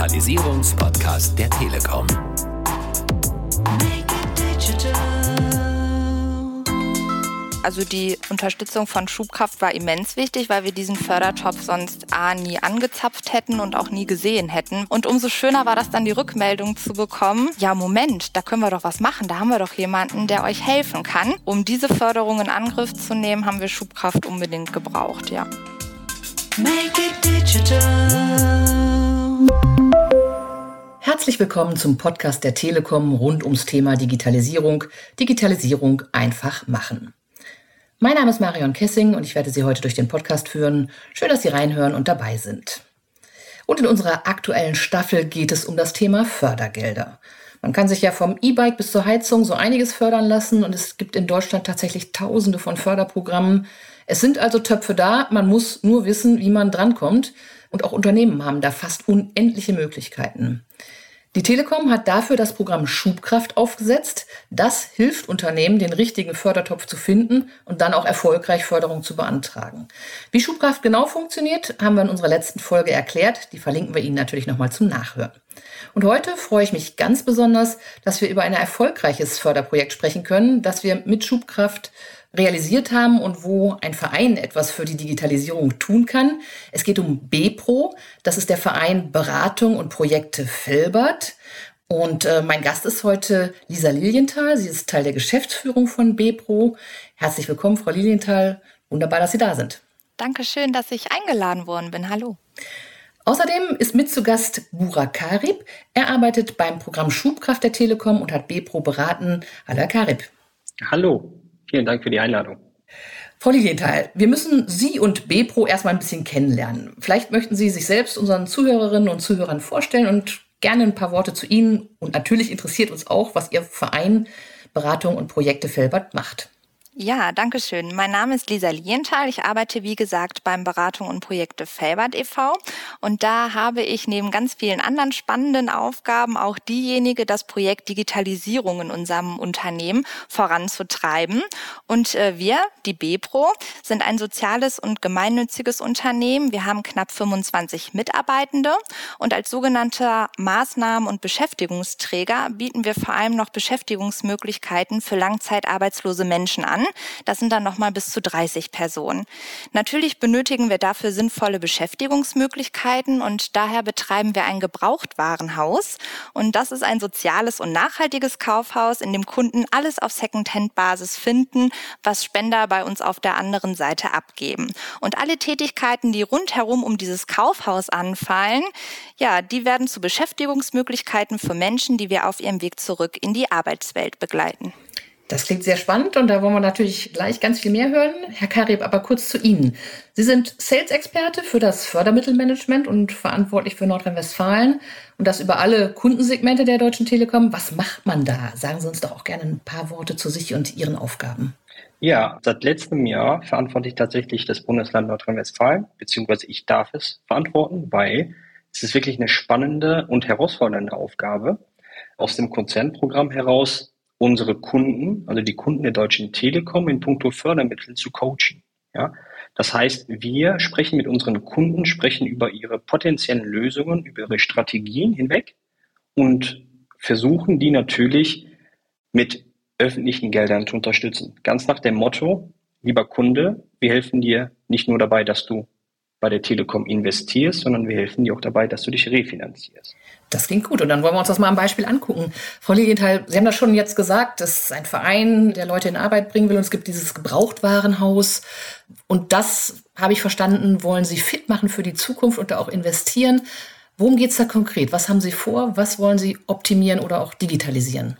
Digitalisierungspodcast der Telekom. Also die Unterstützung von Schubkraft war immens wichtig, weil wir diesen Fördertopf sonst A nie angezapft hätten und auch nie gesehen hätten. Und umso schöner war das dann die Rückmeldung zu bekommen, ja Moment, da können wir doch was machen, da haben wir doch jemanden, der euch helfen kann. Um diese Förderung in Angriff zu nehmen, haben wir Schubkraft unbedingt gebraucht, ja. Make it digital. Herzlich willkommen zum Podcast der Telekom rund ums Thema Digitalisierung. Digitalisierung einfach machen. Mein Name ist Marion Kessing und ich werde Sie heute durch den Podcast führen. Schön, dass Sie reinhören und dabei sind. Und in unserer aktuellen Staffel geht es um das Thema Fördergelder. Man kann sich ja vom E-Bike bis zur Heizung so einiges fördern lassen und es gibt in Deutschland tatsächlich tausende von Förderprogrammen. Es sind also Töpfe da, man muss nur wissen, wie man drankommt und auch Unternehmen haben da fast unendliche Möglichkeiten. Die Telekom hat dafür das Programm Schubkraft aufgesetzt. Das hilft Unternehmen, den richtigen Fördertopf zu finden und dann auch erfolgreich Förderung zu beantragen. Wie Schubkraft genau funktioniert, haben wir in unserer letzten Folge erklärt. Die verlinken wir Ihnen natürlich nochmal zum Nachhören. Und heute freue ich mich ganz besonders, dass wir über ein erfolgreiches Förderprojekt sprechen können, das wir mit Schubkraft realisiert haben und wo ein Verein etwas für die Digitalisierung tun kann. Es geht um BPRO, das ist der Verein Beratung und Projekte Felbert. Und äh, mein Gast ist heute Lisa Lilienthal. Sie ist Teil der Geschäftsführung von BPRO. Herzlich willkommen, Frau Lilienthal. Wunderbar, dass Sie da sind. Dankeschön, dass ich eingeladen worden bin. Hallo. Außerdem ist mit zu Gast Burak Karib. Er arbeitet beim Programm Schubkraft der Telekom und hat BPRO beraten. Hallo, Herr Karib. Hallo. Vielen Dank für die Einladung. Frau Lilienthal, wir müssen Sie und BPRO erstmal ein bisschen kennenlernen. Vielleicht möchten Sie sich selbst unseren Zuhörerinnen und Zuhörern vorstellen und gerne ein paar Worte zu Ihnen. Und natürlich interessiert uns auch, was Ihr Verein Beratung und Projekte Felbert macht. Ja, danke schön. Mein Name ist Lisa Lienthal. Ich arbeite, wie gesagt, beim Beratung und Projekte Felbert e.V. Und da habe ich neben ganz vielen anderen spannenden Aufgaben auch diejenige, das Projekt Digitalisierung in unserem Unternehmen voranzutreiben. Und äh, wir, die BPRO, sind ein soziales und gemeinnütziges Unternehmen. Wir haben knapp 25 Mitarbeitende und als sogenannter Maßnahmen- und Beschäftigungsträger bieten wir vor allem noch Beschäftigungsmöglichkeiten für langzeitarbeitslose Menschen an. Das sind dann nochmal bis zu 30 Personen. Natürlich benötigen wir dafür sinnvolle Beschäftigungsmöglichkeiten und daher betreiben wir ein Gebrauchtwarenhaus. Und das ist ein soziales und nachhaltiges Kaufhaus, in dem Kunden alles auf Secondhand-Basis finden, was Spender bei uns auf der anderen Seite abgeben. Und alle Tätigkeiten, die rundherum um dieses Kaufhaus anfallen, ja, die werden zu Beschäftigungsmöglichkeiten für Menschen, die wir auf ihrem Weg zurück in die Arbeitswelt begleiten. Das klingt sehr spannend und da wollen wir natürlich gleich ganz viel mehr hören. Herr Karib, aber kurz zu Ihnen. Sie sind Sales-Experte für das Fördermittelmanagement und verantwortlich für Nordrhein-Westfalen und das über alle Kundensegmente der Deutschen Telekom. Was macht man da? Sagen Sie uns doch auch gerne ein paar Worte zu sich und Ihren Aufgaben. Ja, seit letztem Jahr verantworte ich tatsächlich das Bundesland Nordrhein-Westfalen, beziehungsweise ich darf es verantworten, weil es ist wirklich eine spannende und herausfordernde Aufgabe, aus dem Konzernprogramm heraus unsere Kunden, also die Kunden der Deutschen Telekom in puncto Fördermittel zu coachen. Ja, das heißt, wir sprechen mit unseren Kunden, sprechen über ihre potenziellen Lösungen, über ihre Strategien hinweg und versuchen die natürlich mit öffentlichen Geldern zu unterstützen. Ganz nach dem Motto, lieber Kunde, wir helfen dir nicht nur dabei, dass du bei der Telekom investierst, sondern wir helfen dir auch dabei, dass du dich refinanzierst. Das klingt gut. Und dann wollen wir uns das mal am Beispiel angucken. Frau Lilienthal, Sie haben das schon jetzt gesagt, das ist ein Verein, der Leute in Arbeit bringen will. Und es gibt dieses Gebrauchtwarenhaus. Und das, habe ich verstanden, wollen Sie fit machen für die Zukunft und da auch investieren. Worum geht es da konkret? Was haben Sie vor? Was wollen Sie optimieren oder auch digitalisieren?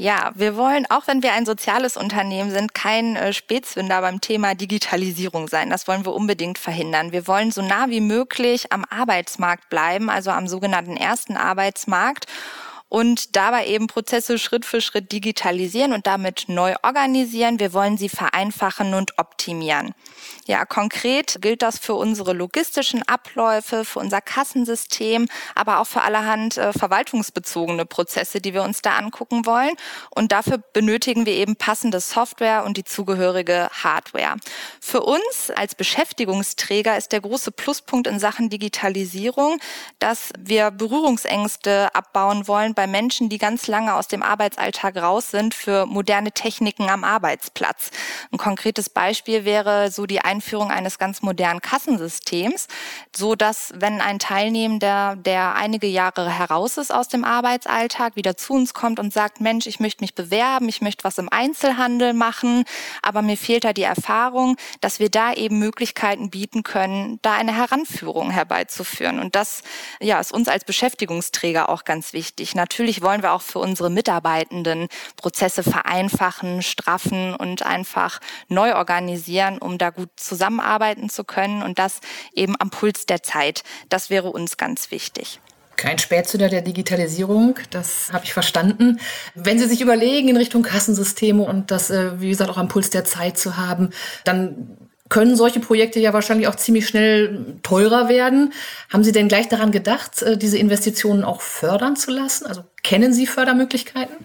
Ja, wir wollen, auch wenn wir ein soziales Unternehmen sind, kein äh, Spätzünder beim Thema Digitalisierung sein. Das wollen wir unbedingt verhindern. Wir wollen so nah wie möglich am Arbeitsmarkt bleiben, also am sogenannten ersten Arbeitsmarkt und dabei eben Prozesse Schritt für Schritt digitalisieren und damit neu organisieren. Wir wollen sie vereinfachen und optimieren. Ja, konkret gilt das für unsere logistischen Abläufe, für unser Kassensystem, aber auch für allerhand äh, verwaltungsbezogene Prozesse, die wir uns da angucken wollen. Und dafür benötigen wir eben passende Software und die zugehörige Hardware. Für uns als Beschäftigungsträger ist der große Pluspunkt in Sachen Digitalisierung, dass wir Berührungsängste abbauen wollen bei Menschen, die ganz lange aus dem Arbeitsalltag raus sind für moderne Techniken am Arbeitsplatz. Ein konkretes Beispiel wäre so die Einführung eines ganz modernen Kassensystems, so dass wenn ein Teilnehmender, der einige Jahre heraus ist aus dem Arbeitsalltag, wieder zu uns kommt und sagt, Mensch, ich möchte mich bewerben, ich möchte was im Einzelhandel machen, aber mir fehlt da die Erfahrung, dass wir da eben Möglichkeiten bieten können, da eine Heranführung herbeizuführen. Und das ja, ist uns als Beschäftigungsträger auch ganz wichtig. Natürlich wollen wir auch für unsere Mitarbeitenden Prozesse vereinfachen, straffen und einfach neu organisieren, um da gut zusammenarbeiten zu können und das eben am Puls der Zeit. Das wäre uns ganz wichtig. Kein Spätzünder der Digitalisierung, das habe ich verstanden. Wenn Sie sich überlegen, in Richtung Kassensysteme und das, äh, wie gesagt, auch am Puls der Zeit zu haben, dann können solche Projekte ja wahrscheinlich auch ziemlich schnell teurer werden. Haben Sie denn gleich daran gedacht, äh, diese Investitionen auch fördern zu lassen? Also kennen Sie Fördermöglichkeiten?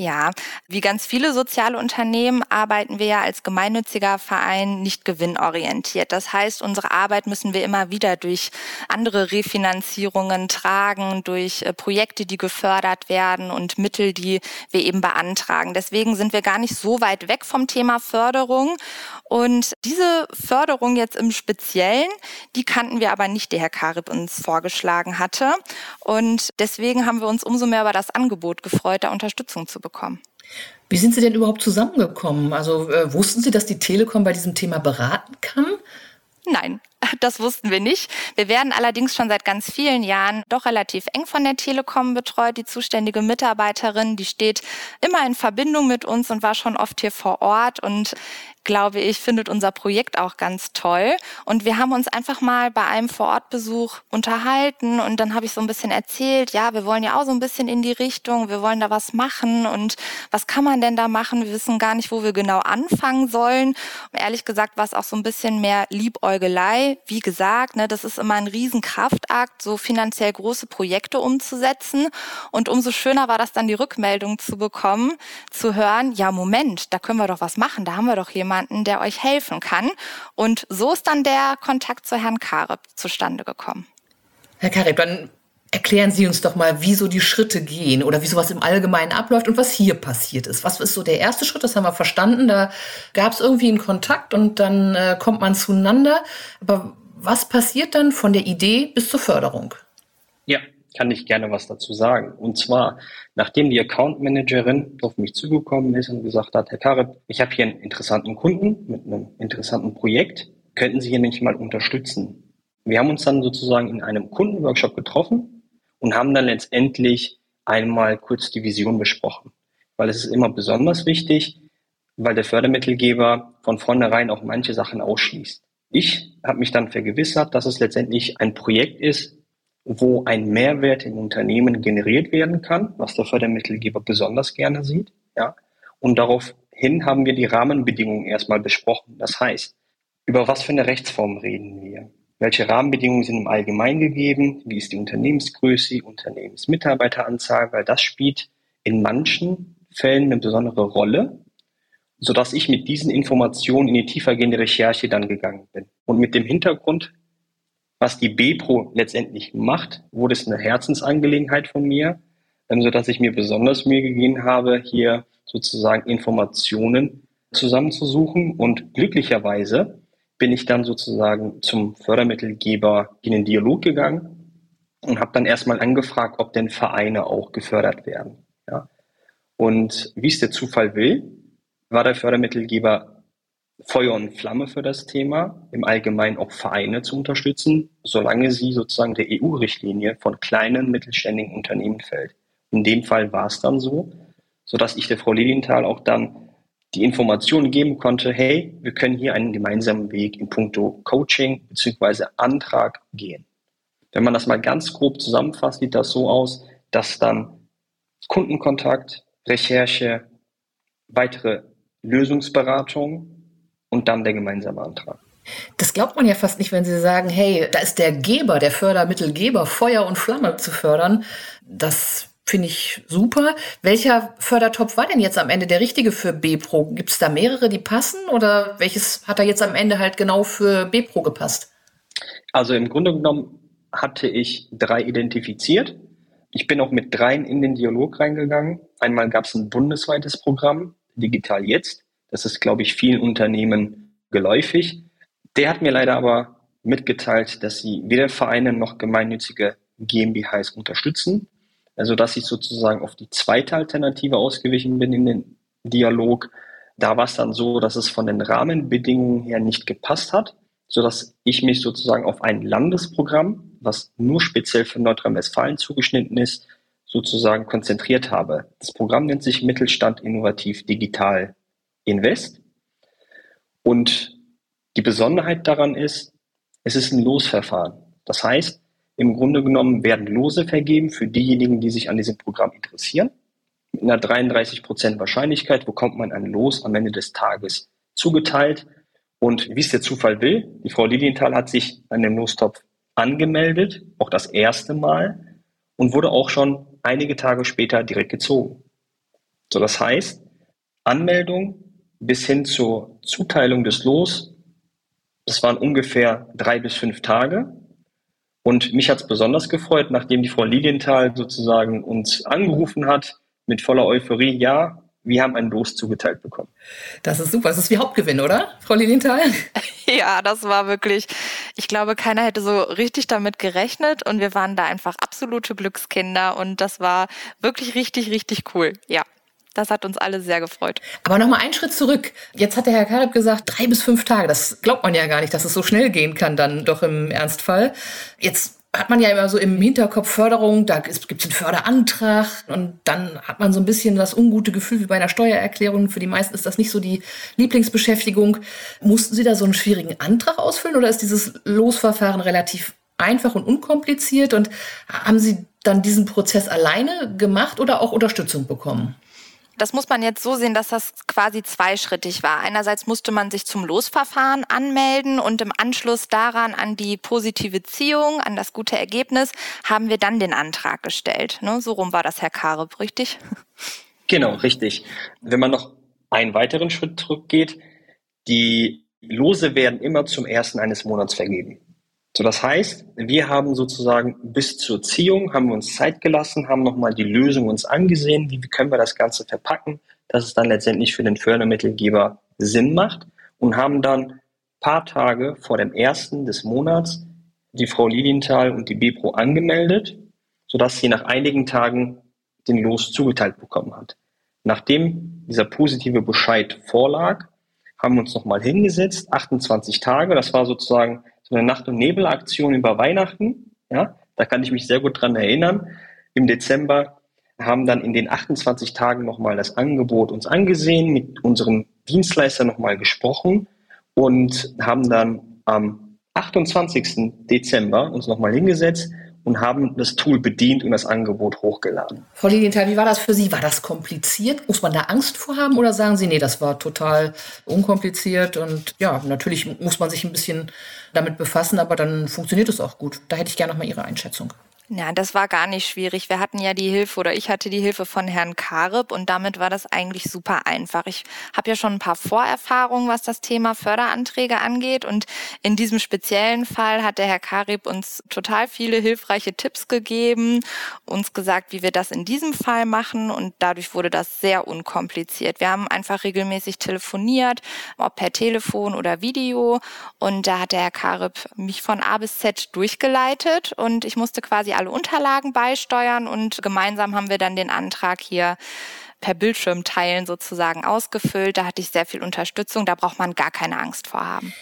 Ja, wie ganz viele soziale Unternehmen arbeiten wir ja als gemeinnütziger Verein nicht gewinnorientiert. Das heißt, unsere Arbeit müssen wir immer wieder durch andere Refinanzierungen tragen, durch äh, Projekte, die gefördert werden und Mittel, die wir eben beantragen. Deswegen sind wir gar nicht so weit weg vom Thema Förderung. Und diese Förderung jetzt im Speziellen, die kannten wir aber nicht, die Herr Karib uns vorgeschlagen hatte. Und deswegen haben wir uns umso mehr über das Angebot gefreut, da Unterstützung zu bekommen bekommen. Wie sind Sie denn überhaupt zusammengekommen? Also äh, wussten Sie, dass die Telekom bei diesem Thema beraten kann? Nein, das wussten wir nicht. Wir werden allerdings schon seit ganz vielen Jahren doch relativ eng von der Telekom betreut. Die zuständige Mitarbeiterin, die steht immer in Verbindung mit uns und war schon oft hier vor Ort und glaube ich, findet unser Projekt auch ganz toll. Und wir haben uns einfach mal bei einem Vorortbesuch unterhalten und dann habe ich so ein bisschen erzählt, ja, wir wollen ja auch so ein bisschen in die Richtung, wir wollen da was machen und was kann man denn da machen? Wir wissen gar nicht, wo wir genau anfangen sollen. ehrlich gesagt war es auch so ein bisschen mehr Liebäugelei. Wie gesagt, ne, das ist immer ein Riesenkraftakt, so finanziell große Projekte umzusetzen. Und umso schöner war das dann, die Rückmeldung zu bekommen, zu hören, ja, Moment, da können wir doch was machen, da haben wir doch jemanden jemanden, der euch helfen kann. Und so ist dann der Kontakt zu Herrn Kareb zustande gekommen. Herr Kareb, dann erklären Sie uns doch mal, wie so die Schritte gehen oder wie sowas im Allgemeinen abläuft und was hier passiert ist. Was ist so der erste Schritt? Das haben wir verstanden. Da gab es irgendwie einen Kontakt und dann äh, kommt man zueinander. Aber was passiert dann von der Idee bis zur Förderung? Ja, kann ich gerne was dazu sagen. Und zwar, nachdem die Account Managerin auf mich zugekommen ist und gesagt hat, Herr Kareb, ich habe hier einen interessanten Kunden mit einem interessanten Projekt, könnten Sie hier nicht mal unterstützen? Wir haben uns dann sozusagen in einem Kundenworkshop getroffen und haben dann letztendlich einmal kurz die Vision besprochen. Weil es ist immer besonders wichtig, weil der Fördermittelgeber von vornherein auch manche Sachen ausschließt. Ich habe mich dann vergewissert, dass es letztendlich ein Projekt ist, wo ein Mehrwert im Unternehmen generiert werden kann, was der Fördermittelgeber besonders gerne sieht. Ja. Und daraufhin haben wir die Rahmenbedingungen erstmal besprochen. Das heißt, über was für eine Rechtsform reden wir? Welche Rahmenbedingungen sind im Allgemeinen gegeben? Wie ist die Unternehmensgröße, die Unternehmensmitarbeiteranzahl? Weil das spielt in manchen Fällen eine besondere Rolle, sodass ich mit diesen Informationen in die tiefergehende Recherche dann gegangen bin. Und mit dem Hintergrund, was die BPRO letztendlich macht, wurde es eine Herzensangelegenheit von mir, ähm, so dass ich mir besonders Mühe gegeben habe, hier sozusagen Informationen zusammenzusuchen. Und glücklicherweise bin ich dann sozusagen zum Fördermittelgeber in den Dialog gegangen und habe dann erstmal angefragt, ob denn Vereine auch gefördert werden. Ja. Und wie es der Zufall will, war der Fördermittelgeber Feuer und Flamme für das Thema, im Allgemeinen auch Vereine zu unterstützen, solange sie sozusagen der EU-Richtlinie von kleinen, mittelständigen Unternehmen fällt. In dem Fall war es dann so, sodass ich der Frau Lilienthal auch dann die Informationen geben konnte, hey, wir können hier einen gemeinsamen Weg in puncto Coaching bzw. Antrag gehen. Wenn man das mal ganz grob zusammenfasst, sieht das so aus, dass dann Kundenkontakt, Recherche, weitere Lösungsberatung und dann der gemeinsame Antrag. Das glaubt man ja fast nicht, wenn Sie sagen, hey, da ist der Geber, der Fördermittelgeber, Feuer und Flamme zu fördern. Das finde ich super. Welcher Fördertopf war denn jetzt am Ende der richtige für B-Pro? Gibt es da mehrere, die passen oder welches hat da jetzt am Ende halt genau für B-Pro gepasst? Also im Grunde genommen hatte ich drei identifiziert. Ich bin auch mit dreien in den Dialog reingegangen. Einmal gab es ein bundesweites Programm, Digital Jetzt. Das ist, glaube ich, vielen Unternehmen geläufig. Der hat mir leider aber mitgeteilt, dass sie weder Vereine noch gemeinnützige GmbHs unterstützen. Also dass ich sozusagen auf die zweite Alternative ausgewichen bin in den Dialog. Da war es dann so, dass es von den Rahmenbedingungen her nicht gepasst hat, sodass ich mich sozusagen auf ein Landesprogramm, was nur speziell für Nordrhein-Westfalen zugeschnitten ist, sozusagen konzentriert habe. Das Programm nennt sich Mittelstand Innovativ Digital Invest. Und die Besonderheit daran ist, es ist ein Losverfahren. Das heißt, im Grunde genommen werden Lose vergeben für diejenigen, die sich an diesem Programm interessieren. Mit einer 33 Prozent Wahrscheinlichkeit bekommt man ein Los am Ende des Tages zugeteilt. Und wie es der Zufall will, die Frau Lilienthal hat sich an dem Lostopf angemeldet, auch das erste Mal, und wurde auch schon einige Tage später direkt gezogen. So, das heißt, Anmeldung bis hin zur Zuteilung des Los, das waren ungefähr drei bis fünf Tage. Und mich hat es besonders gefreut, nachdem die Frau Lilienthal sozusagen uns angerufen hat mit voller Euphorie, ja, wir haben ein Los zugeteilt bekommen. Das ist super. Das ist wie Hauptgewinn, oder, Frau Lilienthal? Ja, das war wirklich, ich glaube, keiner hätte so richtig damit gerechnet und wir waren da einfach absolute Glückskinder und das war wirklich richtig, richtig cool. Ja. Das hat uns alle sehr gefreut. Aber nochmal einen Schritt zurück. Jetzt hat der Herr Kaleb gesagt, drei bis fünf Tage. Das glaubt man ja gar nicht, dass es so schnell gehen kann, dann doch im Ernstfall. Jetzt hat man ja immer so im Hinterkopf Förderung, da gibt es einen Förderantrag und dann hat man so ein bisschen das ungute Gefühl wie bei einer Steuererklärung. Für die meisten ist das nicht so die Lieblingsbeschäftigung. Mussten Sie da so einen schwierigen Antrag ausfüllen oder ist dieses Losverfahren relativ einfach und unkompliziert und haben Sie dann diesen Prozess alleine gemacht oder auch Unterstützung bekommen? Das muss man jetzt so sehen, dass das quasi zweischrittig war. Einerseits musste man sich zum Losverfahren anmelden und im Anschluss daran an die positive Ziehung, an das gute Ergebnis, haben wir dann den Antrag gestellt. Ne? So rum war das, Herr Kareb, richtig? Genau, richtig. Wenn man noch einen weiteren Schritt zurückgeht, die Lose werden immer zum ersten eines Monats vergeben. So, das heißt, wir haben sozusagen bis zur Ziehung, haben wir uns Zeit gelassen, haben nochmal die Lösung uns angesehen, wie können wir das Ganze verpacken, dass es dann letztendlich für den Fördermittelgeber Sinn macht und haben dann paar Tage vor dem ersten des Monats die Frau Lilienthal und die Bipro angemeldet, sodass sie nach einigen Tagen den Los zugeteilt bekommen hat. Nachdem dieser positive Bescheid vorlag, haben wir uns nochmal hingesetzt, 28 Tage, das war sozusagen so eine Nacht- und Nebelaktion über Weihnachten. Ja, da kann ich mich sehr gut dran erinnern. Im Dezember haben dann in den 28 Tagen nochmal das Angebot uns angesehen, mit unserem Dienstleister nochmal gesprochen und haben dann am 28. Dezember uns nochmal hingesetzt und haben das Tool bedient und das Angebot hochgeladen. Frau Lilienthal, wie war das für Sie? War das kompliziert? Muss man da Angst vor haben oder sagen Sie, nee, das war total unkompliziert und ja, natürlich muss man sich ein bisschen damit befassen, aber dann funktioniert es auch gut. Da hätte ich gerne noch mal Ihre Einschätzung. Ja, das war gar nicht schwierig. Wir hatten ja die Hilfe oder ich hatte die Hilfe von Herrn Kareb und damit war das eigentlich super einfach. Ich habe ja schon ein paar Vorerfahrungen, was das Thema Förderanträge angeht und in diesem speziellen Fall hat der Herr Kareb uns total viele hilfreiche Tipps gegeben, uns gesagt, wie wir das in diesem Fall machen und dadurch wurde das sehr unkompliziert. Wir haben einfach regelmäßig telefoniert, ob per Telefon oder Video und da hat der Herr Kareb mich von A bis Z durchgeleitet und ich musste quasi alle Unterlagen beisteuern und gemeinsam haben wir dann den Antrag hier per Bildschirm teilen sozusagen ausgefüllt. Da hatte ich sehr viel Unterstützung. Da braucht man gar keine Angst vor haben.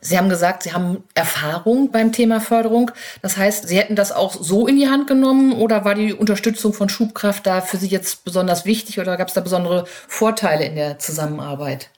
Sie haben gesagt, Sie haben Erfahrung beim Thema Förderung. Das heißt, Sie hätten das auch so in die Hand genommen oder war die Unterstützung von Schubkraft da für Sie jetzt besonders wichtig oder gab es da besondere Vorteile in der Zusammenarbeit?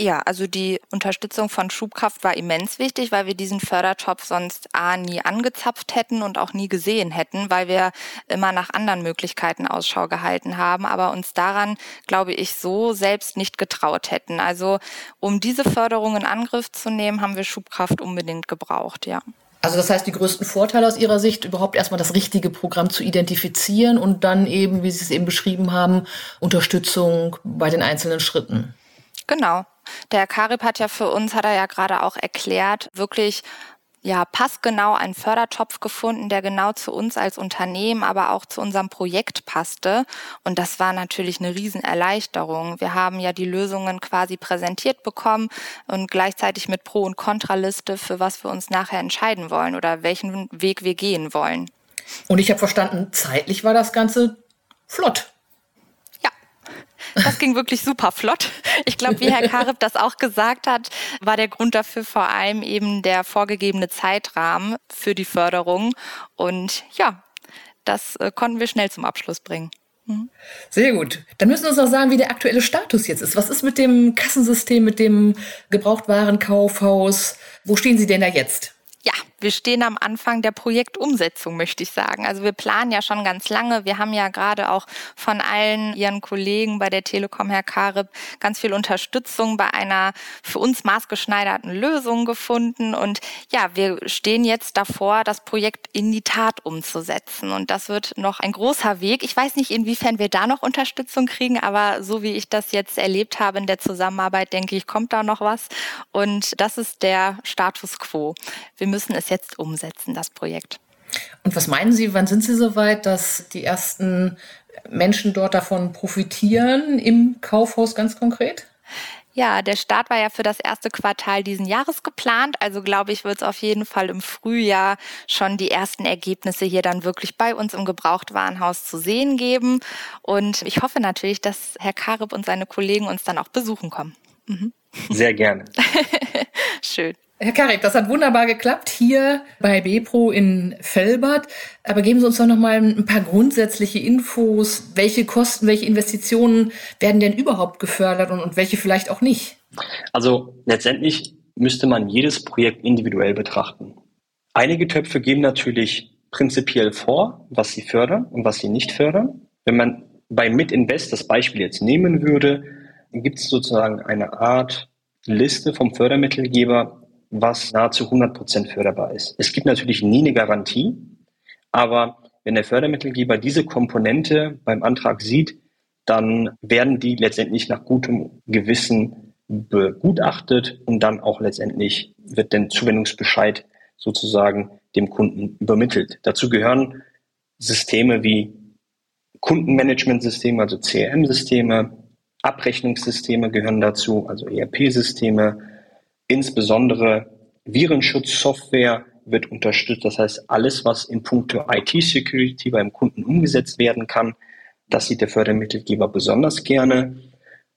Ja, also die Unterstützung von Schubkraft war immens wichtig, weil wir diesen Fördertopf sonst A nie angezapft hätten und auch nie gesehen hätten, weil wir immer nach anderen Möglichkeiten Ausschau gehalten haben, aber uns daran, glaube ich, so selbst nicht getraut hätten. Also um diese Förderung in Angriff zu nehmen, haben wir Schubkraft unbedingt gebraucht, ja. Also das heißt, die größten Vorteile aus Ihrer Sicht, überhaupt erstmal das richtige Programm zu identifizieren und dann eben, wie Sie es eben beschrieben haben, Unterstützung bei den einzelnen Schritten. Genau. Der Karib hat ja für uns, hat er ja gerade auch erklärt, wirklich ja, passgenau einen Fördertopf gefunden, der genau zu uns als Unternehmen, aber auch zu unserem Projekt passte. Und das war natürlich eine Riesenerleichterung. Wir haben ja die Lösungen quasi präsentiert bekommen und gleichzeitig mit Pro- und Kontraliste, für was wir uns nachher entscheiden wollen oder welchen Weg wir gehen wollen. Und ich habe verstanden, zeitlich war das Ganze flott. Das ging wirklich super flott. Ich glaube, wie Herr Karib das auch gesagt hat, war der Grund dafür vor allem eben der vorgegebene Zeitrahmen für die Förderung. Und ja, das äh, konnten wir schnell zum Abschluss bringen. Mhm. Sehr gut. Dann müssen wir uns noch sagen, wie der aktuelle Status jetzt ist. Was ist mit dem Kassensystem, mit dem Gebrauchtwarenkaufhaus? Wo stehen Sie denn da jetzt? Ja, wir stehen am Anfang der Projektumsetzung, möchte ich sagen. Also wir planen ja schon ganz lange. Wir haben ja gerade auch von allen Ihren Kollegen bei der Telekom, Herr Karib, ganz viel Unterstützung bei einer für uns maßgeschneiderten Lösung gefunden. Und ja, wir stehen jetzt davor, das Projekt in die Tat umzusetzen. Und das wird noch ein großer Weg. Ich weiß nicht, inwiefern wir da noch Unterstützung kriegen, aber so wie ich das jetzt erlebt habe in der Zusammenarbeit, denke ich, kommt da noch was. Und das ist der Status quo. Wir müssen es jetzt umsetzen, das Projekt. Und was meinen Sie, wann sind Sie soweit, dass die ersten Menschen dort davon profitieren im Kaufhaus ganz konkret? Ja, der Start war ja für das erste Quartal diesen Jahres geplant. Also glaube ich, wird es auf jeden Fall im Frühjahr schon die ersten Ergebnisse hier dann wirklich bei uns im Gebrauchtwarenhaus zu sehen geben. Und ich hoffe natürlich, dass Herr Karib und seine Kollegen uns dann auch besuchen kommen. Mhm. Sehr gerne. Schön. Herr Karib, das hat wunderbar geklappt hier bei Bepro in Felbert. Aber geben Sie uns doch noch mal ein paar grundsätzliche Infos. Welche Kosten, welche Investitionen werden denn überhaupt gefördert und, und welche vielleicht auch nicht? Also letztendlich müsste man jedes Projekt individuell betrachten. Einige Töpfe geben natürlich prinzipiell vor, was sie fördern und was sie nicht fördern. Wenn man bei Mitinvest das Beispiel jetzt nehmen würde, gibt es sozusagen eine Art Liste vom Fördermittelgeber, was nahezu 100 Prozent förderbar ist. Es gibt natürlich nie eine Garantie, aber wenn der Fördermittelgeber diese Komponente beim Antrag sieht, dann werden die letztendlich nach gutem Gewissen begutachtet und dann auch letztendlich wird der Zuwendungsbescheid sozusagen dem Kunden übermittelt. Dazu gehören Systeme wie Kundenmanagementsysteme, also CRM-Systeme, Abrechnungssysteme gehören dazu, also ERP-Systeme, Insbesondere Virenschutzsoftware wird unterstützt. Das heißt, alles, was in puncto IT-Security beim Kunden umgesetzt werden kann, das sieht der Fördermittelgeber besonders gerne.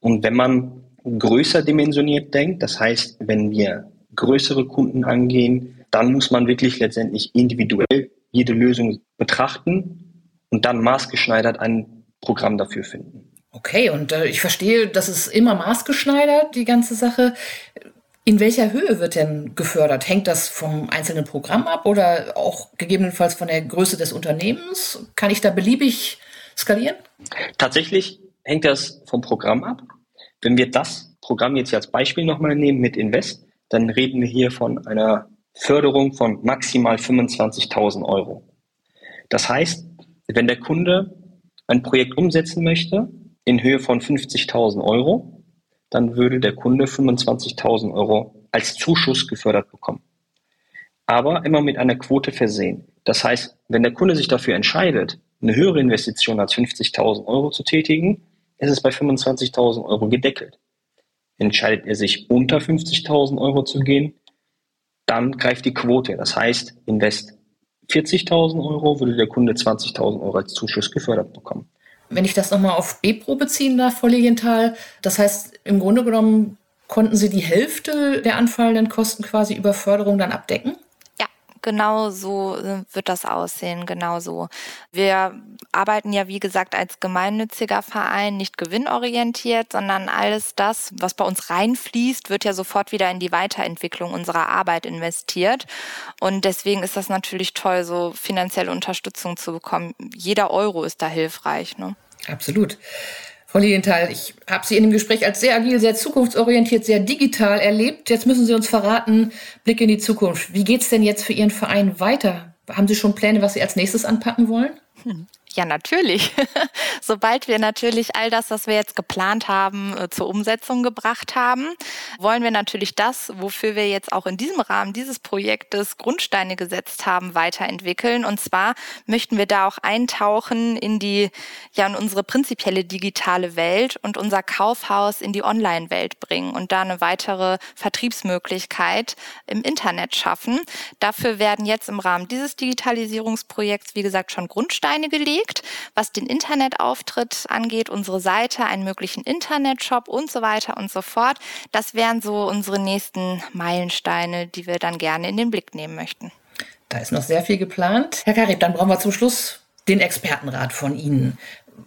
Und wenn man größer dimensioniert denkt, das heißt, wenn wir größere Kunden angehen, dann muss man wirklich letztendlich individuell jede Lösung betrachten und dann maßgeschneidert ein Programm dafür finden. Okay, und äh, ich verstehe, das ist immer maßgeschneidert, die ganze Sache. In welcher Höhe wird denn gefördert? Hängt das vom einzelnen Programm ab oder auch gegebenenfalls von der Größe des Unternehmens? Kann ich da beliebig skalieren? Tatsächlich hängt das vom Programm ab. Wenn wir das Programm jetzt als Beispiel nochmal nehmen mit Invest, dann reden wir hier von einer Förderung von maximal 25.000 Euro. Das heißt, wenn der Kunde ein Projekt umsetzen möchte in Höhe von 50.000 Euro, dann würde der Kunde 25.000 Euro als Zuschuss gefördert bekommen. Aber immer mit einer Quote versehen. Das heißt, wenn der Kunde sich dafür entscheidet, eine höhere Investition als 50.000 Euro zu tätigen, ist es bei 25.000 Euro gedeckelt. Entscheidet er sich unter 50.000 Euro zu gehen, dann greift die Quote. Das heißt, invest 40.000 Euro würde der Kunde 20.000 Euro als Zuschuss gefördert bekommen. Wenn ich das nochmal auf Bepro beziehen darf, Frau Lilienthal, das heißt, im Grunde genommen konnten Sie die Hälfte der anfallenden Kosten quasi über Förderung dann abdecken? Genau so äh, wird das aussehen, genau so. Wir arbeiten ja, wie gesagt, als gemeinnütziger Verein, nicht gewinnorientiert, sondern alles das, was bei uns reinfließt, wird ja sofort wieder in die Weiterentwicklung unserer Arbeit investiert. Und deswegen ist das natürlich toll, so finanzielle Unterstützung zu bekommen. Jeder Euro ist da hilfreich. Ne? Absolut. Frau Lilienthal, ich habe Sie in dem Gespräch als sehr agil, sehr zukunftsorientiert, sehr digital erlebt. Jetzt müssen Sie uns verraten, Blick in die Zukunft. Wie geht es denn jetzt für Ihren Verein weiter? Haben Sie schon Pläne, was Sie als nächstes anpacken wollen? Hm. Ja, natürlich. Sobald wir natürlich all das, was wir jetzt geplant haben, äh, zur Umsetzung gebracht haben, wollen wir natürlich das, wofür wir jetzt auch in diesem Rahmen dieses Projektes Grundsteine gesetzt haben, weiterentwickeln. Und zwar möchten wir da auch eintauchen in die, ja, in unsere prinzipielle digitale Welt und unser Kaufhaus in die Online-Welt bringen und da eine weitere Vertriebsmöglichkeit im Internet schaffen. Dafür werden jetzt im Rahmen dieses Digitalisierungsprojekts, wie gesagt, schon Grundsteine gelegt gelegt, was den Internetauftritt angeht, unsere Seite, einen möglichen Internetshop und so weiter und so fort. Das wären so unsere nächsten Meilensteine, die wir dann gerne in den Blick nehmen möchten. Da ist noch sehr viel geplant. Herr Karib, dann brauchen wir zum Schluss den Expertenrat von Ihnen.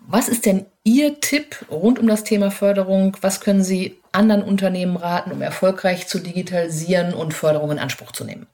Was ist denn Ihr Tipp rund um das Thema Förderung? Was können Sie anderen Unternehmen raten, um erfolgreich zu digitalisieren und Förderung in Anspruch zu nehmen?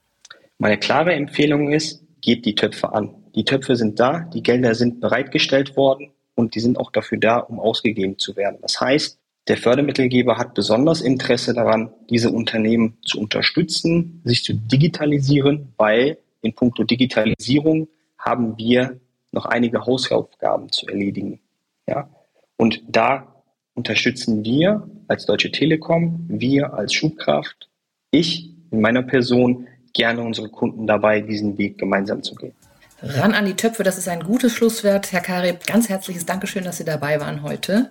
Meine klare Empfehlung ist, gebt die Töpfe an. Die Töpfe sind da, die Gelder sind bereitgestellt worden und die sind auch dafür da, um ausgegeben zu werden. Das heißt, der Fördermittelgeber hat besonders Interesse daran, diese Unternehmen zu unterstützen, sich zu digitalisieren, weil in puncto Digitalisierung haben wir noch einige Hausaufgaben zu erledigen. Ja? Und da unterstützen wir als Deutsche Telekom, wir als Schubkraft, ich in meiner Person gerne unsere Kunden dabei, diesen Weg gemeinsam zu gehen. Ran an die Töpfe, das ist ein gutes Schlusswort. Herr Karib, ganz herzliches Dankeschön, dass Sie dabei waren heute.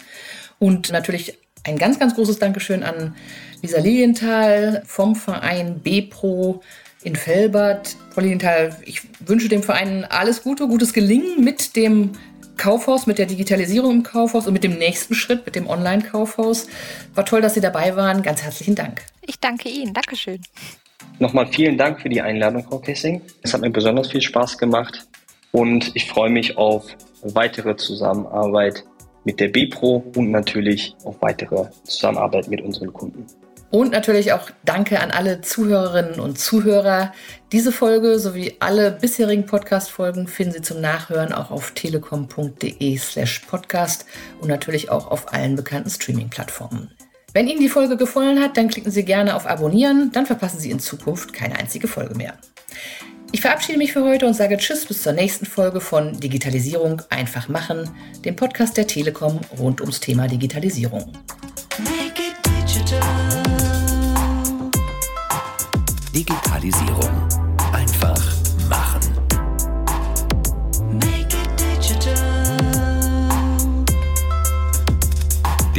Und natürlich ein ganz, ganz großes Dankeschön an Lisa Lilienthal vom Verein B-Pro in Felbert. Frau Lilienthal, ich wünsche dem Verein alles Gute, gutes Gelingen mit dem Kaufhaus, mit der Digitalisierung im Kaufhaus und mit dem nächsten Schritt, mit dem Online-Kaufhaus. War toll, dass Sie dabei waren. Ganz herzlichen Dank. Ich danke Ihnen. Dankeschön. Nochmal vielen Dank für die Einladung, Frau Kessing. Es hat mir besonders viel Spaß gemacht und ich freue mich auf weitere Zusammenarbeit mit der B-Pro und natürlich auf weitere Zusammenarbeit mit unseren Kunden. Und natürlich auch Danke an alle Zuhörerinnen und Zuhörer. Diese Folge sowie alle bisherigen Podcast-Folgen finden Sie zum Nachhören auch auf telekom.de slash podcast und natürlich auch auf allen bekannten Streaming-Plattformen. Wenn Ihnen die Folge gefallen hat, dann klicken Sie gerne auf Abonnieren, dann verpassen Sie in Zukunft keine einzige Folge mehr. Ich verabschiede mich für heute und sage Tschüss bis zur nächsten Folge von Digitalisierung einfach machen, dem Podcast der Telekom rund ums Thema Digitalisierung. Digitalisierung